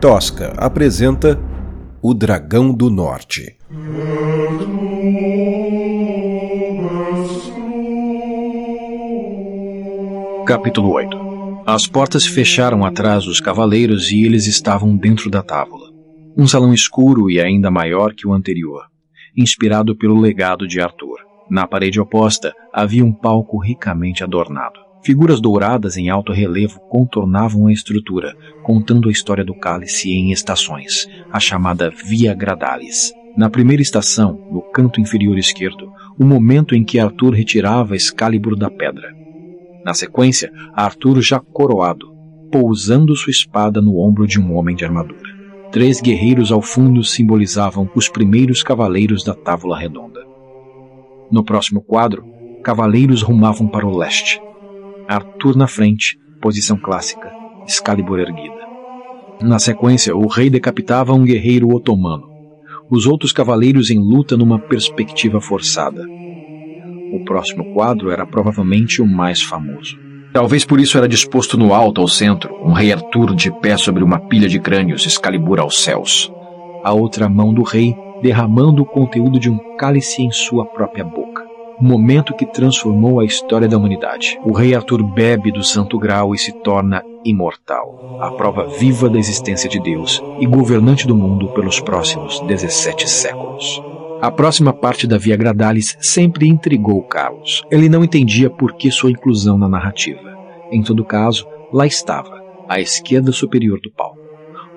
Tosca apresenta O Dragão do Norte. Capítulo 8 As portas se fecharam atrás dos cavaleiros e eles estavam dentro da tábua. Um salão escuro e ainda maior que o anterior, inspirado pelo legado de Arthur. Na parede oposta havia um palco ricamente adornado. Figuras douradas em alto relevo contornavam a estrutura, contando a história do cálice em estações, a chamada Via Gradalis. Na primeira estação, no canto inferior esquerdo, o momento em que Arthur retirava Excalibur da pedra. Na sequência, Arthur já coroado, pousando sua espada no ombro de um homem de armadura. Três guerreiros ao fundo simbolizavam os primeiros cavaleiros da Távola Redonda. No próximo quadro, cavaleiros rumavam para o leste, Arthur na frente, posição clássica, Excalibur erguida. Na sequência, o rei decapitava um guerreiro otomano. Os outros cavaleiros em luta numa perspectiva forçada. O próximo quadro era provavelmente o mais famoso. Talvez por isso era disposto no alto ao centro, um rei Arthur de pé sobre uma pilha de crânios, Excalibur aos céus. A outra mão do rei derramando o conteúdo de um cálice em sua própria boca momento que transformou a história da humanidade. O rei Arthur bebe do Santo Grau e se torna imortal, a prova viva da existência de Deus e governante do mundo pelos próximos 17 séculos. A próxima parte da Via Gradalis sempre intrigou Carlos. Ele não entendia por que sua inclusão na narrativa. Em todo caso, lá estava, à esquerda superior do palco.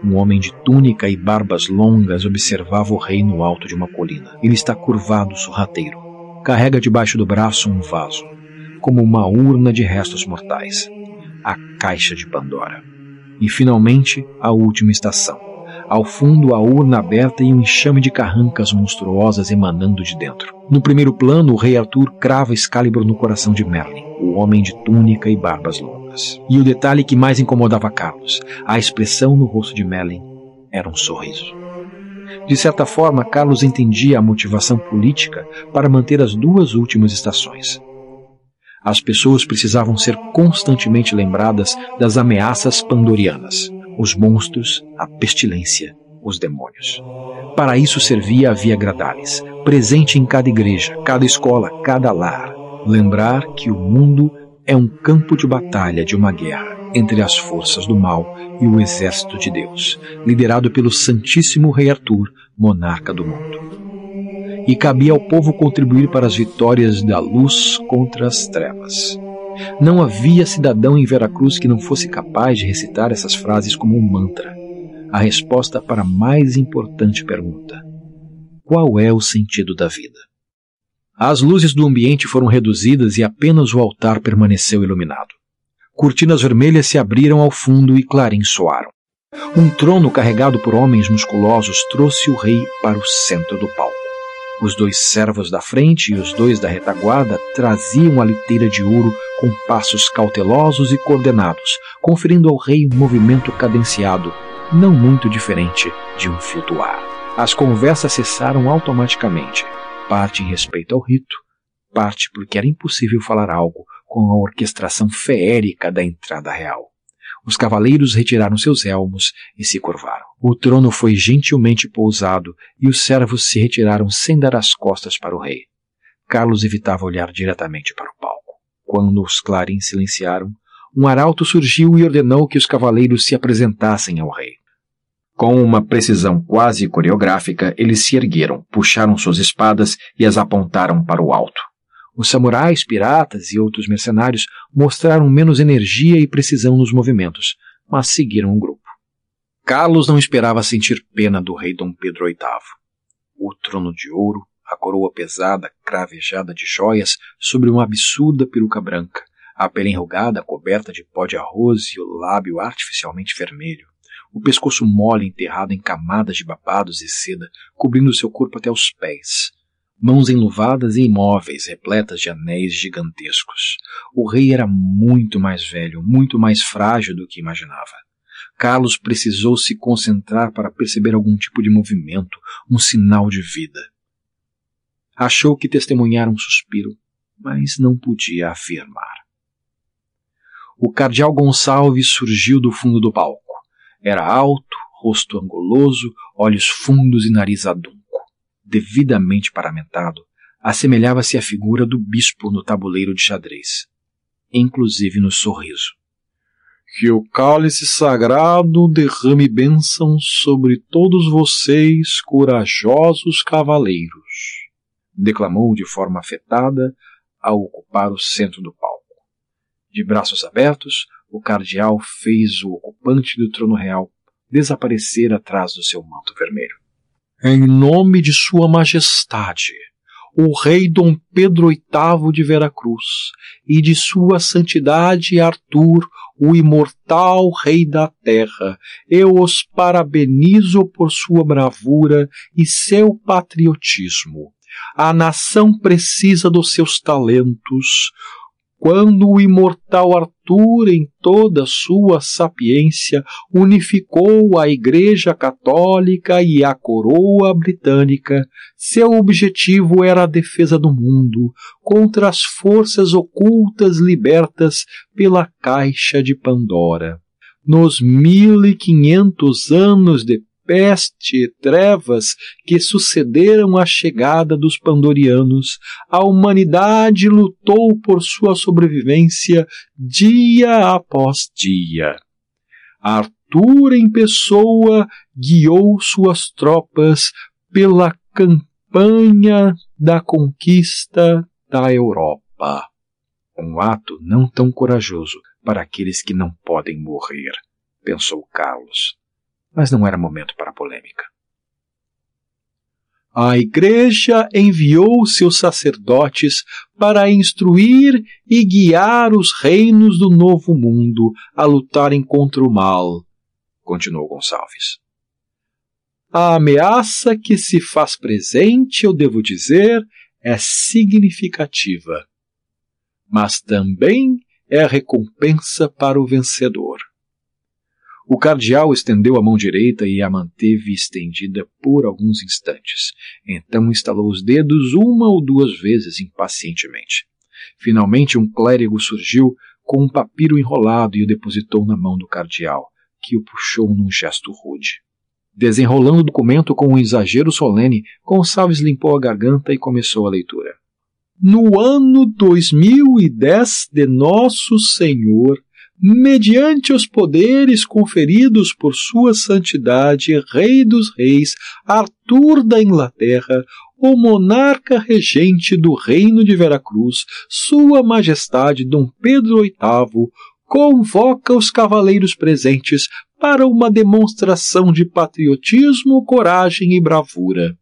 Um homem de túnica e barbas longas observava o rei no alto de uma colina. Ele está curvado, sorrateiro carrega debaixo do braço um vaso, como uma urna de restos mortais, a Caixa de Pandora. E finalmente, a última estação. Ao fundo, a urna aberta e um enxame de carrancas monstruosas emanando de dentro. No primeiro plano, o rei Arthur crava Excalibur no coração de Merlin, o homem de túnica e barbas longas. E o detalhe que mais incomodava Carlos, a expressão no rosto de Merlin, era um sorriso. De certa forma, Carlos entendia a motivação política para manter as duas últimas estações. As pessoas precisavam ser constantemente lembradas das ameaças pandorianas, os monstros, a pestilência, os demônios. Para isso servia a Via Gradalis, presente em cada igreja, cada escola, cada lar. Lembrar que o mundo é um campo de batalha de uma guerra entre as forças do mal e o exército de Deus, liderado pelo Santíssimo Rei Arthur, monarca do mundo. E cabia ao povo contribuir para as vitórias da luz contra as trevas. Não havia cidadão em Veracruz que não fosse capaz de recitar essas frases como um mantra. A resposta para a mais importante pergunta: qual é o sentido da vida? As luzes do ambiente foram reduzidas e apenas o altar permaneceu iluminado cortinas vermelhas se abriram ao fundo e clarins soaram. Um trono carregado por homens musculosos trouxe o rei para o centro do palco. Os dois servos da frente e os dois da retaguarda traziam a liteira de ouro com passos cautelosos e coordenados, conferindo ao rei um movimento cadenciado, não muito diferente de um fio do ar. As conversas cessaram automaticamente, parte em respeito ao rito, parte porque era impossível falar algo com a orquestração feérica da entrada real. Os cavaleiros retiraram seus elmos e se curvaram. O trono foi gentilmente pousado e os servos se retiraram sem dar as costas para o rei. Carlos evitava olhar diretamente para o palco. Quando os clarins silenciaram, um arauto surgiu e ordenou que os cavaleiros se apresentassem ao rei. Com uma precisão quase coreográfica, eles se ergueram, puxaram suas espadas e as apontaram para o alto. Os samurais, piratas e outros mercenários mostraram menos energia e precisão nos movimentos, mas seguiram o grupo. Carlos não esperava sentir pena do rei Dom Pedro VIII. O trono de ouro, a coroa pesada, cravejada de joias sobre uma absurda peruca branca, a pele enrugada coberta de pó de arroz e o lábio artificialmente vermelho, o pescoço mole enterrado em camadas de babados e seda, cobrindo seu corpo até os pés, mãos enluvadas e imóveis, repletas de anéis gigantescos. O rei era muito mais velho, muito mais frágil do que imaginava. Carlos precisou se concentrar para perceber algum tipo de movimento, um sinal de vida. Achou que testemunhara um suspiro, mas não podia afirmar. O cardeal Gonçalves surgiu do fundo do palco. Era alto, rosto anguloso, olhos fundos e nariz adunco. Devidamente paramentado, assemelhava-se à figura do bispo no tabuleiro de xadrez, inclusive no sorriso. Que o cálice sagrado derrame bênçãos sobre todos vocês, corajosos cavaleiros, declamou de forma afetada ao ocupar o centro do palco. De braços abertos, o cardeal fez o ocupante do trono real desaparecer atrás do seu manto vermelho. Em nome de Sua Majestade, o rei Dom Pedro VIII de Veracruz e de Sua Santidade Arthur, o imortal Rei da Terra, eu os parabenizo por sua bravura e seu patriotismo. A nação precisa dos seus talentos, quando o imortal Arthur, em toda sua sapiência, unificou a Igreja Católica e a coroa britânica, seu objetivo era a defesa do mundo contra as forças ocultas libertas pela Caixa de Pandora. Nos mil e quinhentos anos de peste e trevas que sucederam à chegada dos pandorianos, a humanidade lutou por sua sobrevivência dia após dia. Arthur em pessoa guiou suas tropas pela campanha da conquista da Europa. Um ato não tão corajoso para aqueles que não podem morrer, pensou Carlos mas não era momento para polêmica. A Igreja enviou seus sacerdotes para instruir e guiar os reinos do Novo Mundo a lutarem contra o mal, continuou Gonçalves. A ameaça que se faz presente, eu devo dizer, é significativa, mas também é recompensa para o vencedor. O cardeal estendeu a mão direita e a manteve estendida por alguns instantes. Então instalou os dedos uma ou duas vezes impacientemente. Finalmente, um clérigo surgiu com um papiro enrolado e o depositou na mão do cardeal, que o puxou num gesto rude. Desenrolando o documento com um exagero solene, Gonçalves limpou a garganta e começou a leitura. No ano 2010 de Nosso Senhor, mediante os poderes conferidos por Sua Santidade, Rei dos Reis, Arthur da Inglaterra, o monarca regente do Reino de Veracruz, Sua Majestade Dom Pedro VIII, convoca os cavaleiros presentes para uma demonstração de patriotismo, coragem e bravura.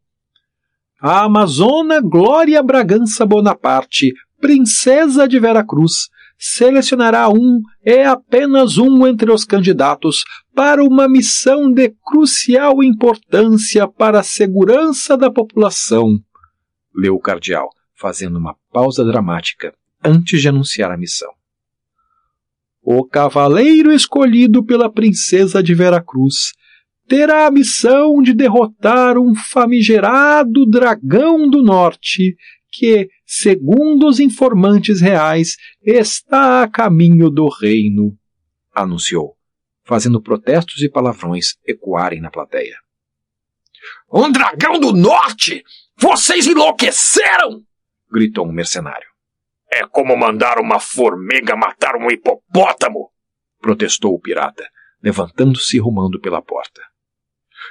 A Amazona Glória Bragança Bonaparte, princesa de Veracruz, selecionará um é apenas um entre os candidatos para uma missão de crucial importância para a segurança da população, leu o cardeal, fazendo uma pausa dramática antes de anunciar a missão. O cavaleiro escolhido pela princesa de Veracruz terá a missão de derrotar um famigerado dragão do norte que, segundo os informantes reais, está a caminho do reino, anunciou, fazendo protestos e palavrões ecoarem na plateia. Um dragão do norte! Vocês enlouqueceram! gritou um mercenário. É como mandar uma formiga matar um hipopótamo! protestou o pirata, levantando-se e rumando pela porta.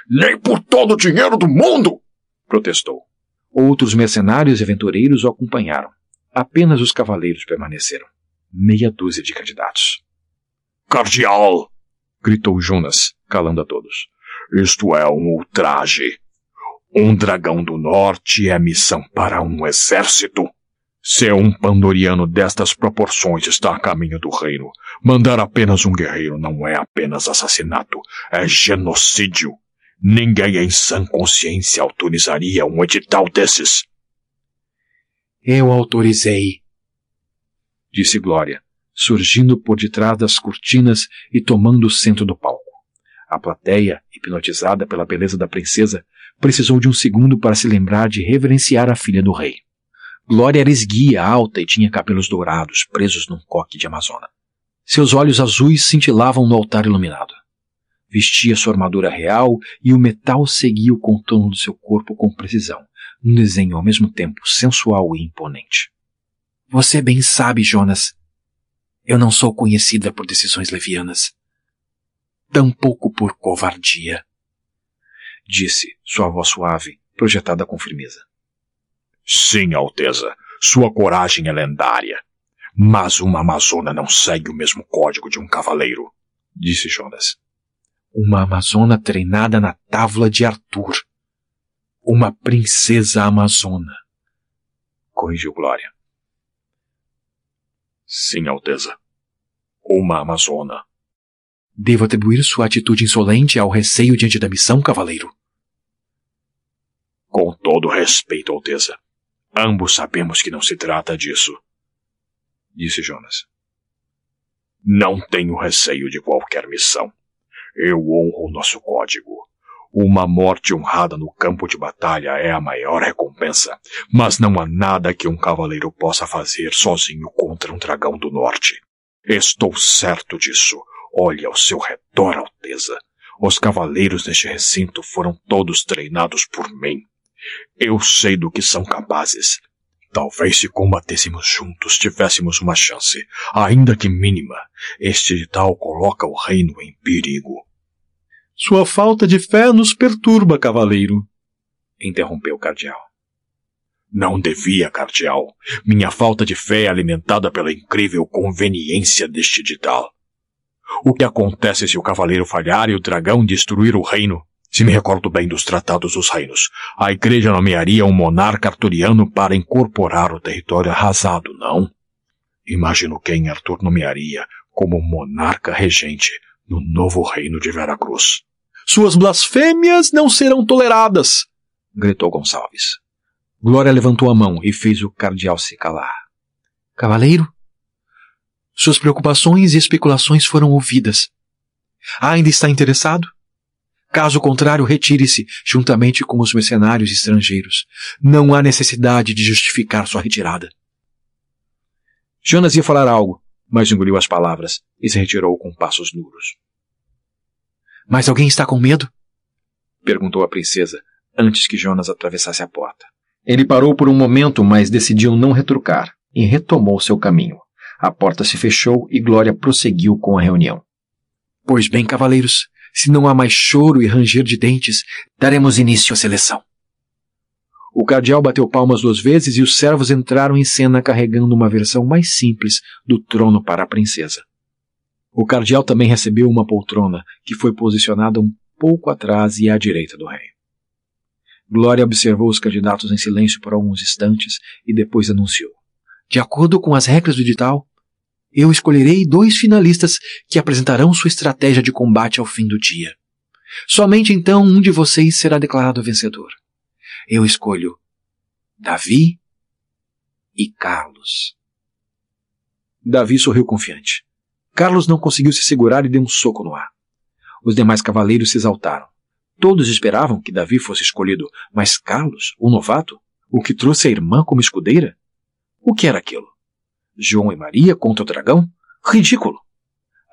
Nem por todo o dinheiro do mundo! protestou. Outros mercenários e aventureiros o acompanharam. Apenas os cavaleiros permaneceram. Meia dúzia de candidatos. Cardeal! gritou Jonas, calando a todos. Isto é um ultraje. Um dragão do norte é missão para um exército. Se um pandoriano destas proporções está a caminho do reino, mandar apenas um guerreiro não é apenas assassinato, é genocídio. Ninguém em sã consciência autorizaria um edital desses. Eu autorizei, disse Glória, surgindo por detrás das cortinas e tomando o centro do palco. A plateia, hipnotizada pela beleza da princesa, precisou de um segundo para se lembrar de reverenciar a filha do rei. Glória era esguia, alta e tinha cabelos dourados presos num coque de amazona. Seus olhos azuis cintilavam no altar iluminado. Vestia sua armadura real e o metal seguia o contorno do seu corpo com precisão, num desenho ao mesmo tempo sensual e imponente. Você bem sabe, Jonas. Eu não sou conhecida por decisões levianas. Tampouco por covardia. Disse, sua voz suave, projetada com firmeza. Sim, Alteza. Sua coragem é lendária. Mas uma amazona não segue o mesmo código de um cavaleiro, disse Jonas. Uma amazona treinada na tábua de Arthur. Uma princesa amazona. Corrigiu Glória. Sim, Alteza. Uma amazona. Devo atribuir sua atitude insolente ao receio diante da missão, cavaleiro? Com todo respeito, Alteza. Ambos sabemos que não se trata disso. Disse Jonas. Não tenho receio de qualquer missão. Eu honro o nosso código. Uma morte honrada no campo de batalha é a maior recompensa, mas não há nada que um cavaleiro possa fazer sozinho contra um dragão do norte. Estou certo disso. Olhe ao seu redor, Alteza. Os cavaleiros deste recinto foram todos treinados por mim. Eu sei do que são capazes. Talvez se combatêssemos juntos tivéssemos uma chance, ainda que mínima. Este edital coloca o reino em perigo. Sua falta de fé nos perturba, cavaleiro. Interrompeu o cardeal. Não devia, cardeal. Minha falta de fé é alimentada pela incrível conveniência deste edital. O que acontece se o cavaleiro falhar e o dragão destruir o reino? Se me recordo bem dos tratados dos reinos, a igreja nomearia um monarca arturiano para incorporar o território arrasado, não? Imagino quem Arthur nomearia como monarca regente no novo reino de Veracruz. Suas blasfêmias não serão toleradas! gritou Gonçalves. Glória levantou a mão e fez o cardeal se calar. Cavaleiro, suas preocupações e especulações foram ouvidas. Ainda está interessado? Caso contrário, retire-se, juntamente com os mercenários estrangeiros. Não há necessidade de justificar sua retirada. Jonas ia falar algo, mas engoliu as palavras e se retirou com passos duros. Mas alguém está com medo? perguntou a princesa, antes que Jonas atravessasse a porta. Ele parou por um momento, mas decidiu não retrucar e retomou seu caminho. A porta se fechou e Glória prosseguiu com a reunião. Pois bem, cavaleiros, se não há mais choro e ranger de dentes, daremos início à seleção. O cardeal bateu palmas duas vezes e os servos entraram em cena carregando uma versão mais simples do trono para a princesa. O cardeal também recebeu uma poltrona, que foi posicionada um pouco atrás e à direita do rei. Glória observou os candidatos em silêncio por alguns instantes e depois anunciou: De acordo com as regras do edital, eu escolherei dois finalistas que apresentarão sua estratégia de combate ao fim do dia. Somente então um de vocês será declarado vencedor. Eu escolho Davi e Carlos. Davi sorriu confiante. Carlos não conseguiu se segurar e deu um soco no ar. Os demais cavaleiros se exaltaram. Todos esperavam que Davi fosse escolhido, mas Carlos, o novato, o que trouxe a irmã como escudeira? O que era aquilo? João e Maria contra o dragão? Ridículo!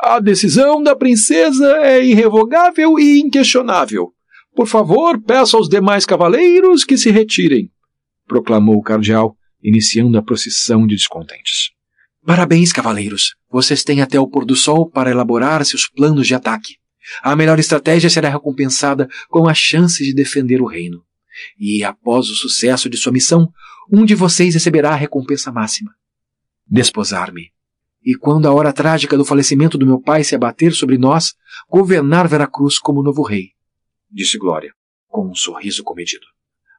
A decisão da princesa é irrevogável e inquestionável. Por favor, peça aos demais cavaleiros que se retirem, proclamou o cardeal, iniciando a procissão de descontentes. Parabéns, cavaleiros. Vocês têm até o pôr do sol para elaborar seus planos de ataque. A melhor estratégia será recompensada com a chance de defender o reino. E após o sucesso de sua missão, um de vocês receberá a recompensa máxima: desposar-me. E quando a hora trágica do falecimento do meu pai se abater sobre nós, governar Veracruz como novo rei, disse Glória, com um sorriso comedido.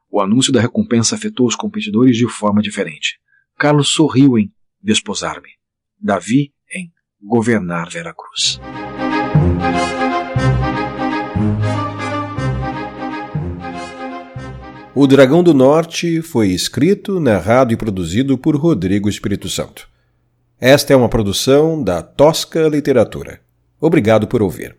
O anúncio da recompensa afetou os competidores de forma diferente. Carlos sorriu em desposar-me. Davi em governar Veracruz. O Dragão do Norte foi escrito, narrado e produzido por Rodrigo Espírito Santo. Esta é uma produção da Tosca Literatura. Obrigado por ouvir.